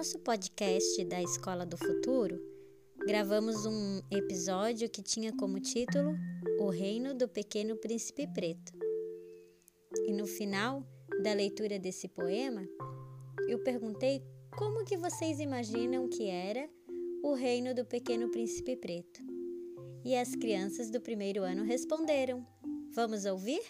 nosso podcast da Escola do Futuro, gravamos um episódio que tinha como título O Reino do Pequeno Príncipe Preto. E no final da leitura desse poema, eu perguntei como que vocês imaginam que era o reino do Pequeno Príncipe Preto. E as crianças do primeiro ano responderam. Vamos ouvir?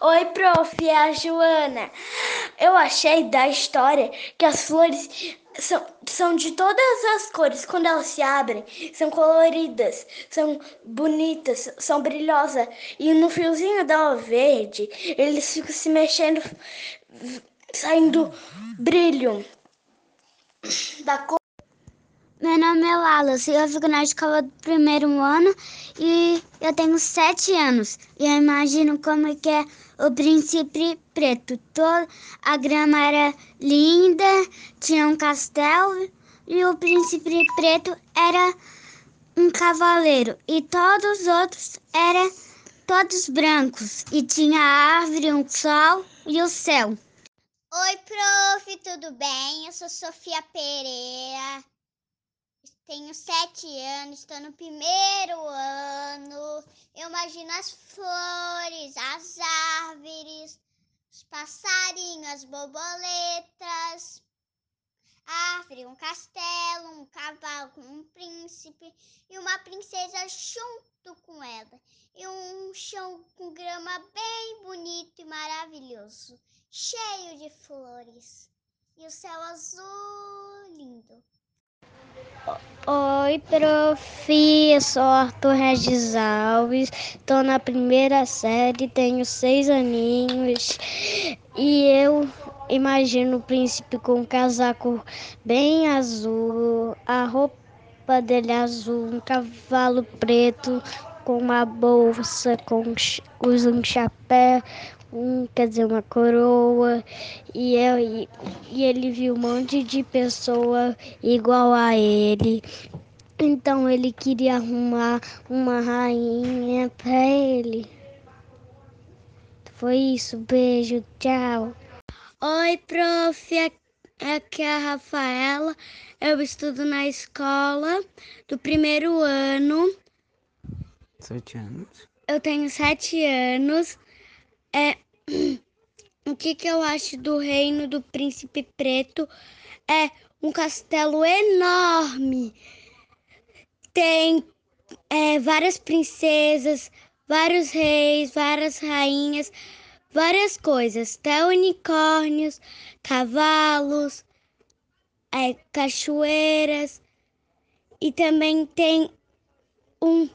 Oi, prof, é a Joana. Eu achei da história que as flores são, são de todas as cores. Quando elas se abrem, são coloridas, são bonitas, são brilhosas. E no fiozinho da verde, eles ficam se mexendo, saindo brilho da cor. Meu nome é Lala, eu fico na escola do primeiro ano e eu tenho sete anos. E eu imagino como que é o príncipe preto. Toda a grama era linda, tinha um castelo e o príncipe preto era um cavaleiro e todos os outros eram todos brancos e tinha a árvore, um sol e o céu. Oi, prof, tudo bem? Eu sou Sofia Pereira. Tenho sete anos, estou no primeiro ano. Eu imagino as flores, as árvores, os passarinhos, as borboletas, árvore, um castelo, um cavalo com um príncipe e uma princesa junto com ela. E um chão com grama bem bonito e maravilhoso, cheio de flores. E o céu azul lindo. Oi, prof. Eu sou Arthur Regis Alves, estou na primeira série, tenho seis aninhos e eu imagino o príncipe com um casaco bem azul, a roupa dele azul, um cavalo preto com uma bolsa, com usa um chapéu, um, quer dizer, uma coroa, e, eu, e, e ele viu um monte de pessoa igual a ele. Então ele queria arrumar uma rainha para ele. Foi isso, beijo, tchau. Oi, prof. Aqui é a Rafaela. Eu estudo na escola do primeiro ano. Sete anos. Eu tenho sete anos. É, o que, que eu acho do reino do príncipe preto? É um castelo enorme. Tem é, várias princesas, vários reis, várias rainhas, várias coisas. Até unicórnios, cavalos, é, cachoeiras. E também tem um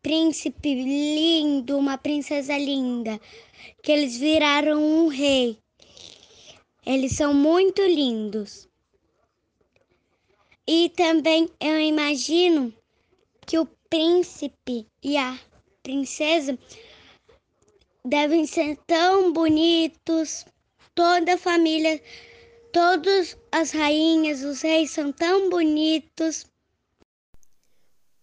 príncipe lindo, uma princesa linda, que eles viraram um rei. Eles são muito lindos. E também eu imagino que o príncipe e a princesa devem ser tão bonitos, toda a família, todas as rainhas, os reis são tão bonitos.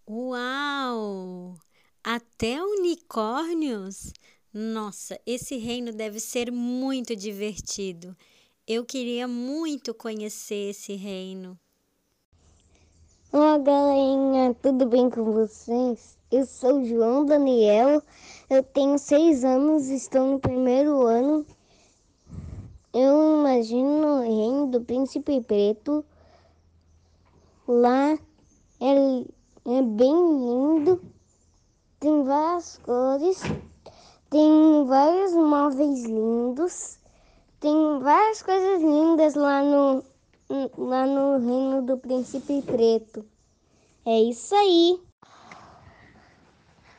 Uau! Até unicórnios? Nossa, esse reino deve ser muito divertido. Eu queria muito conhecer esse reino. Olá, galerinha, tudo bem com vocês? Eu sou João Daniel, eu tenho seis anos, estou no primeiro ano. Eu imagino o reino do Príncipe Preto. Lá é, é bem lindo, tem várias cores, tem vários móveis lindos, tem várias coisas lindas lá no, lá no reino do Príncipe Preto. É isso aí.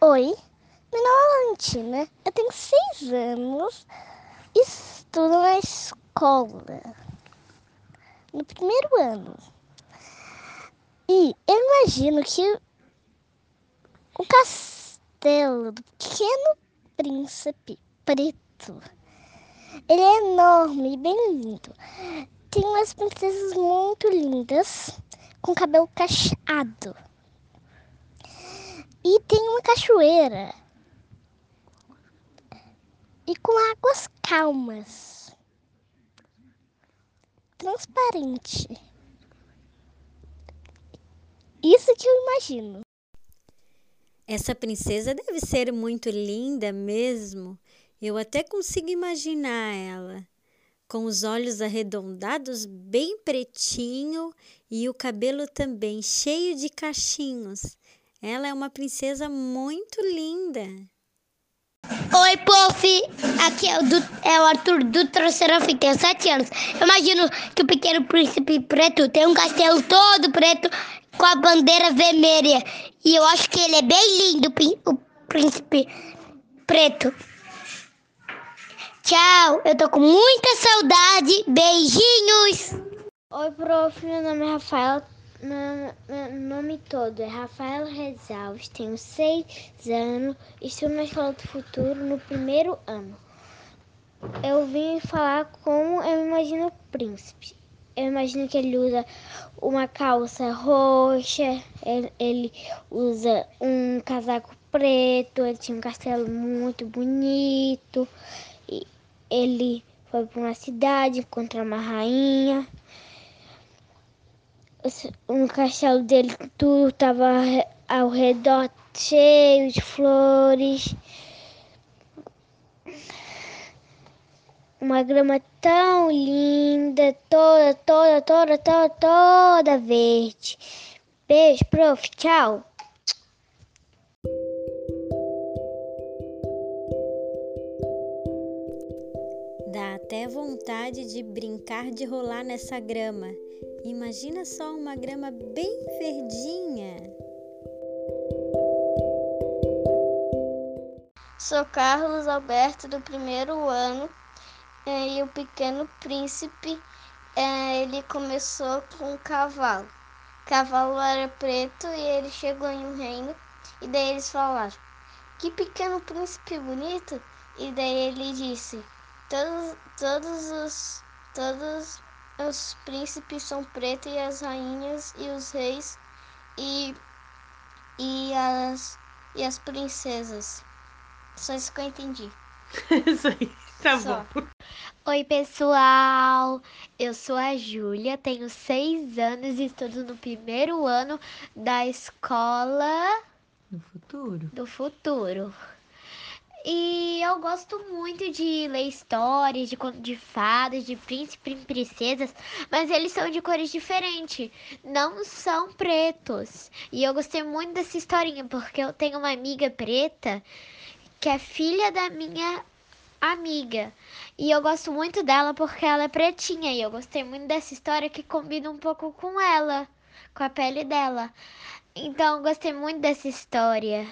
Oi, meu nome é Valentina, eu tenho seis anos, estudo na escola, no primeiro ano. E eu imagino que o castelo do pequeno príncipe preto, ele é enorme e bem lindo. Tem umas princesas muito lindas com cabelo cacheado. E tem uma cachoeira. E com águas calmas. Transparente. Isso que eu imagino. Essa princesa deve ser muito linda mesmo. Eu até consigo imaginar ela com os olhos arredondados bem pretinho e o cabelo também cheio de cachinhos. Ela é uma princesa muito linda. Oi, Puff! Aqui é o, du é o Arthur do Serafim, tenho sete anos. Eu imagino que o pequeno príncipe preto tem um castelo todo preto com a bandeira vermelha. E eu acho que ele é bem lindo, o príncipe preto. Tchau, eu tô com muita saudade. Beijinhos! Oi, prof, meu nome é Rafael. Meu, meu nome todo é Rafael Resalves, tenho seis anos, estou na Escola do Futuro no primeiro ano. Eu vim falar como eu imagino o príncipe. Eu imagino que ele usa uma calça roxa, ele, usa um casaco preto, ele tinha um castelo muito bonito ele foi para uma cidade encontrar uma rainha. No castelo dele tudo estava ao redor cheio de flores. Uma grama tão linda, toda, toda, toda, toda, toda verde. Beijo, prof. Tchau. Dá até vontade de brincar de rolar nessa grama. Imagina só uma grama bem verdinha. Sou Carlos Alberto do primeiro ano e o Pequeno Príncipe eh, ele começou com um cavalo. O cavalo era preto e ele chegou em um reino e daí eles falaram: Que pequeno príncipe bonito! E daí ele disse: Todos, todos os todos os príncipes são pretos e as rainhas e os reis e e as e as princesas. Só isso que eu entendi. isso aí, tá Só. bom. Oi, pessoal! Eu sou a Júlia, tenho seis anos e estudo no primeiro ano da escola No futuro. do futuro. E eu gosto muito de ler histórias de conto de fadas, de príncipes e princesas, mas eles são de cores diferentes, não são pretos. E eu gostei muito dessa historinha porque eu tenho uma amiga preta que é filha da minha amiga. E eu gosto muito dela porque ela é pretinha e eu gostei muito dessa história que combina um pouco com ela, com a pele dela. Então eu gostei muito dessa história.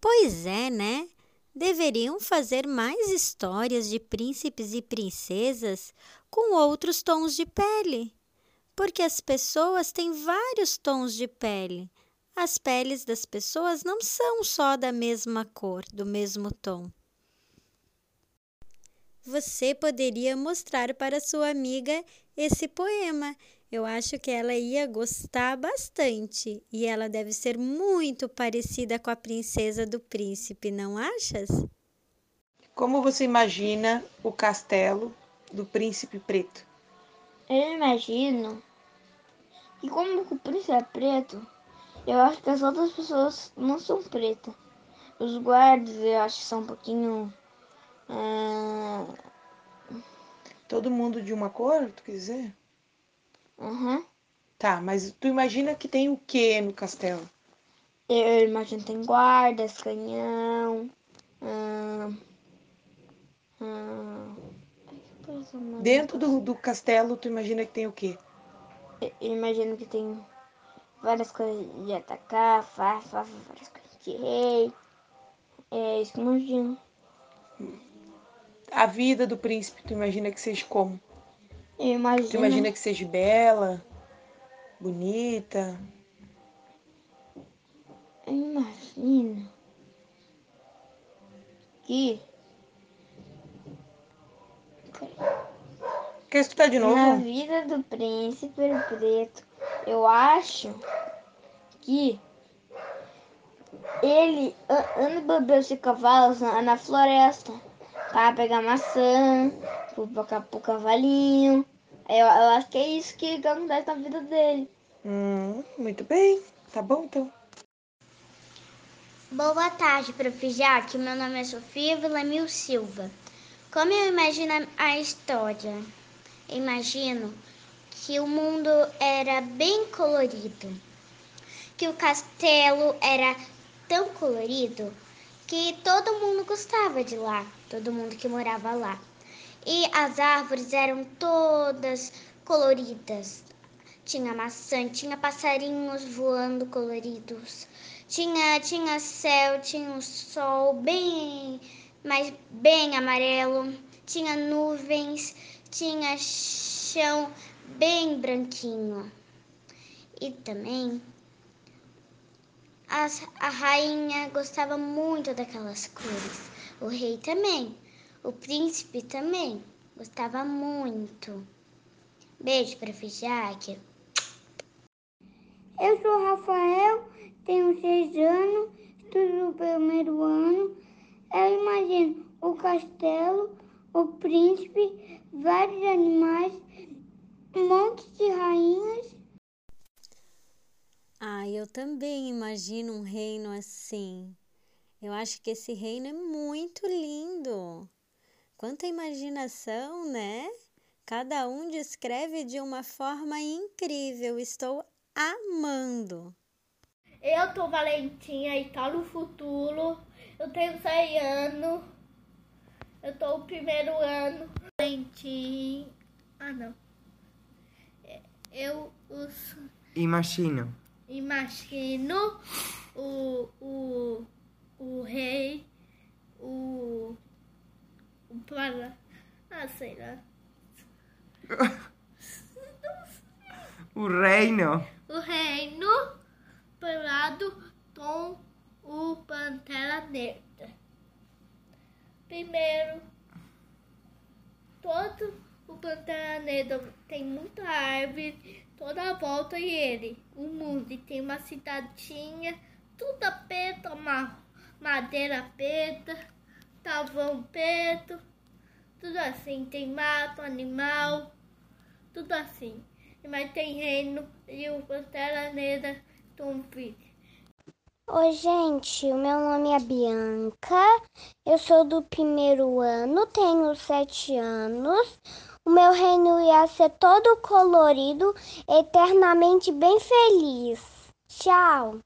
Pois é, né? Deveriam fazer mais histórias de príncipes e princesas com outros tons de pele. Porque as pessoas têm vários tons de pele. As peles das pessoas não são só da mesma cor, do mesmo tom. Você poderia mostrar para sua amiga esse poema. Eu acho que ela ia gostar bastante e ela deve ser muito parecida com a princesa do príncipe, não achas? Como você imagina o castelo do príncipe preto? Eu imagino que como o príncipe é preto, eu acho que as outras pessoas não são pretas. Os guardas eu acho que são um pouquinho. Ah, Todo mundo de uma cor, tu quer dizer? Aham. Tá, mas tu imagina que tem o que no castelo? Eu imagino que tem guardas, canhão. ah, ah, coisa mais Dentro do, do castelo, tu imagina que tem o quê? Eu eu imagino que tem várias coisas de atacar, fa- fa- várias coisas de rei. É isso que eu imagino. A vida do príncipe, tu imagina que seja como? Eu imagino. Tu imagina que seja bela, bonita? Eu imagino que Quer escutar de na novo? vida do príncipe preto, eu acho que ele anda bebendo de cavalos na, na floresta. Para pegar maçã, para o cavalinho. Eu, eu acho que é isso que acontece na vida dele. Hum, muito bem. Tá bom, então. Boa tarde, Prof. Jaque. Meu nome é Sofia Villamil Silva. Como eu imagino a história? Imagino que o mundo era bem colorido, que o castelo era tão colorido que todo mundo gostava de lá, todo mundo que morava lá. E as árvores eram todas coloridas. Tinha maçã, tinha passarinhos voando coloridos. Tinha, tinha céu, tinha um sol bem, mas bem amarelo. Tinha nuvens, tinha chão bem branquinho. E também as, a rainha gostava muito daquelas cores. O rei também. O príncipe também gostava muito. Beijo para Jaque. Eu sou Rafael, tenho seis anos, estudo no primeiro ano. Eu imagino o castelo, o príncipe, vários animais, um monte de rainhas. Ah, eu também imagino um reino assim. Eu acho que esse reino é muito lindo. Quanta imaginação, né? Cada um descreve de uma forma incrível. Estou amando. Eu tô Valentinha e tá no futuro. Eu tenho seis anos. Eu tô no primeiro ano. Valentim. Ah, não. Eu os... imagino. Imagino o, o, o rei, o, o para, ah, sei lá. o reino. O reino pelado com o Pantera Negra. Primeiro, todo o Pantera Negra tem muita árvore toda a volta e ele, o mundo, e tem uma cidadinha, tudo preto, uma madeira preta, tavão preto, tudo assim, tem mato, animal, tudo assim. Mas tem reino e o Pantera Negra Filho. Oi, gente, o meu nome é Bianca, eu sou do primeiro ano, tenho sete anos. O meu reino ia ser todo colorido, eternamente bem feliz. Tchau.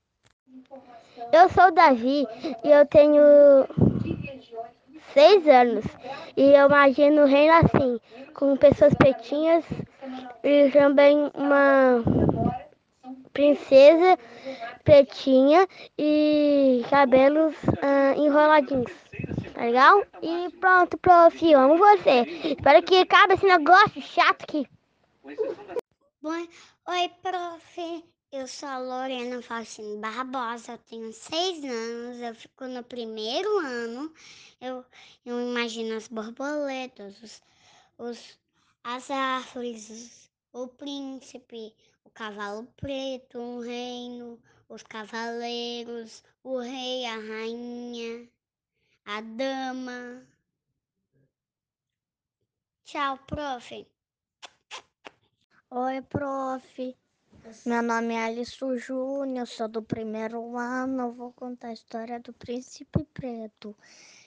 Eu sou o Davi e eu tenho seis anos. E eu imagino o reino assim, com pessoas pretinhas e também uma princesa pretinha e cabelos uh, enroladinhos. Tá legal? E pronto, prof, amo você. Espero que acabe esse negócio chato aqui. Oi, prof. Eu sou a Lorena Faustino Barbosa, eu tenho seis anos, eu fico no primeiro ano. Eu, eu imagino as borboletas, os, os, as árvores, os, o príncipe, o cavalo preto, um reino, os cavaleiros, o rei, a rainha, a dama. Tchau, prof. Oi, prof. Meu nome é Alisson Júnior, sou do primeiro ano. Vou contar a história do Príncipe Preto.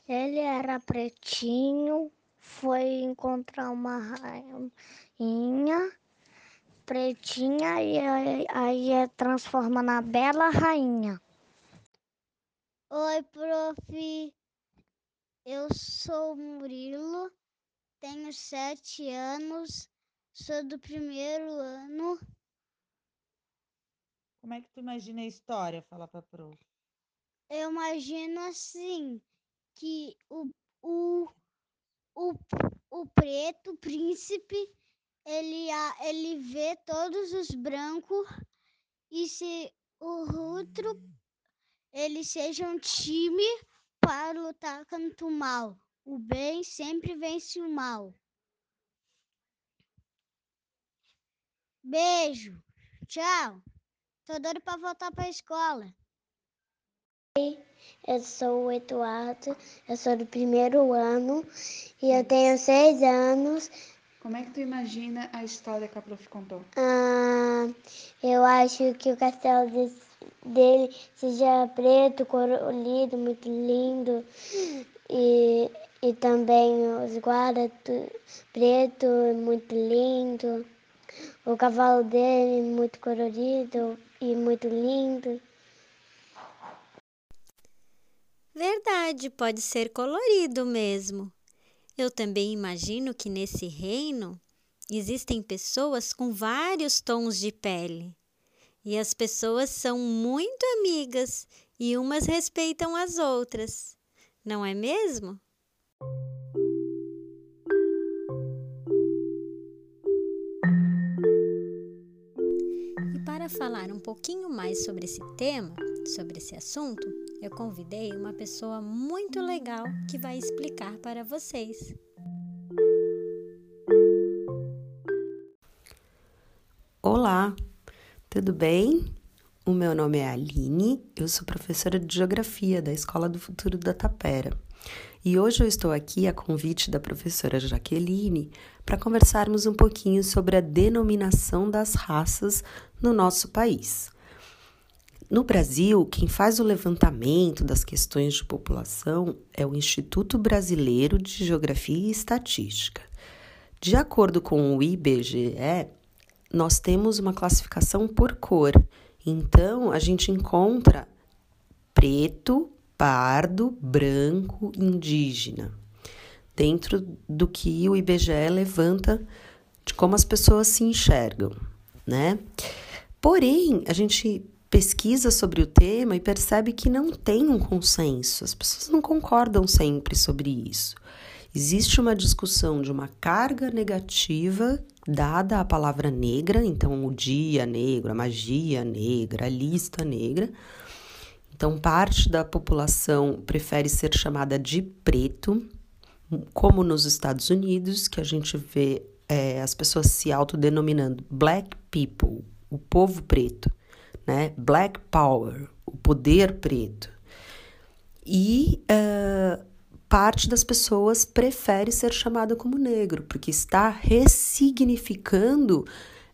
Ele era pretinho, foi encontrar uma rainha pretinha e aí, aí transforma na bela rainha. Oi, prof. Eu sou Murilo, tenho sete anos, sou do primeiro ano. Como é que tu imagina a história? Fala pra prof. Eu imagino assim, que o, o, o, o preto, príncipe, ele, ele vê todos os brancos e se o outro ele seja um time para lutar contra o mal. O bem sempre vence o mal. Beijo. Tchau. Tô doido para voltar para a escola. Eu sou o Eduardo, eu sou do primeiro ano e eu tenho seis anos. Como é que tu imagina a história que a prof contou? Ah, eu acho que o castelo de, dele seja preto, colorido, muito lindo. E, e também os guardas preto, muito lindo. O cavalo dele muito colorido e muito lindo. Verdade, pode ser colorido mesmo. Eu também imagino que nesse reino existem pessoas com vários tons de pele. E as pessoas são muito amigas e umas respeitam as outras. Não é mesmo? Falar um pouquinho mais sobre esse tema, sobre esse assunto, eu convidei uma pessoa muito legal que vai explicar para vocês. Olá, tudo bem? O meu nome é Aline, eu sou professora de Geografia da Escola do Futuro da Tapera. E hoje eu estou aqui a convite da professora Jaqueline para conversarmos um pouquinho sobre a denominação das raças no nosso país. No Brasil, quem faz o levantamento das questões de população é o Instituto Brasileiro de Geografia e Estatística. De acordo com o IBGE, nós temos uma classificação por cor. Então, a gente encontra preto, pardo, branco, indígena, dentro do que o IBGE levanta de como as pessoas se enxergam, né? Porém, a gente pesquisa sobre o tema e percebe que não tem um consenso, as pessoas não concordam sempre sobre isso. Existe uma discussão de uma carga negativa dada à palavra negra, então o dia negro, a magia negra, a lista negra. Então, parte da população prefere ser chamada de preto, como nos Estados Unidos, que a gente vê é, as pessoas se autodenominando black people, o povo preto né? Black Power, o poder preto. E uh, parte das pessoas prefere ser chamada como negro, porque está ressignificando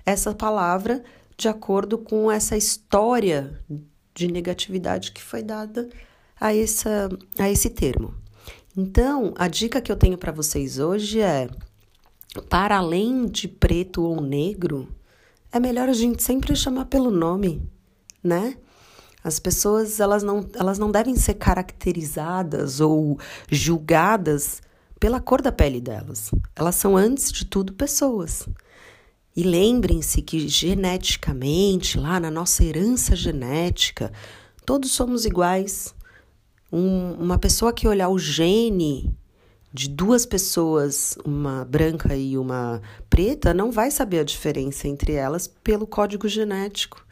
essa palavra de acordo com essa história de negatividade que foi dada a, essa, a esse termo. Então, a dica que eu tenho para vocês hoje é: para além de preto ou negro, é melhor a gente sempre chamar pelo nome né? As pessoas elas não, elas não devem ser caracterizadas ou julgadas pela cor da pele delas. Elas são, antes de tudo, pessoas. E lembrem-se que geneticamente, lá na nossa herança genética, todos somos iguais. Um, uma pessoa que olhar o gene de duas pessoas, uma branca e uma preta, não vai saber a diferença entre elas pelo código genético.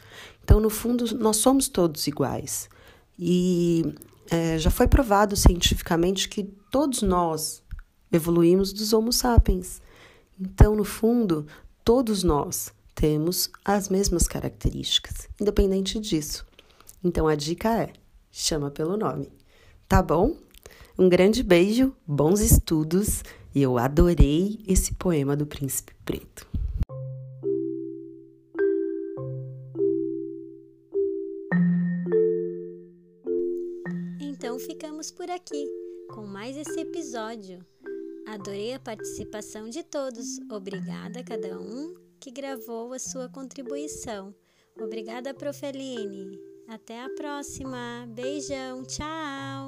Então, no fundo, nós somos todos iguais. E é, já foi provado cientificamente que todos nós evoluímos dos Homo sapiens. Então, no fundo, todos nós temos as mesmas características, independente disso. Então, a dica é: chama pelo nome. Tá bom? Um grande beijo, bons estudos e eu adorei esse poema do Príncipe Preto. ficamos por aqui com mais esse episódio. Adorei a participação de todos. Obrigada a cada um que gravou a sua contribuição. Obrigada, Profeline. Até a próxima. Beijão. Tchau.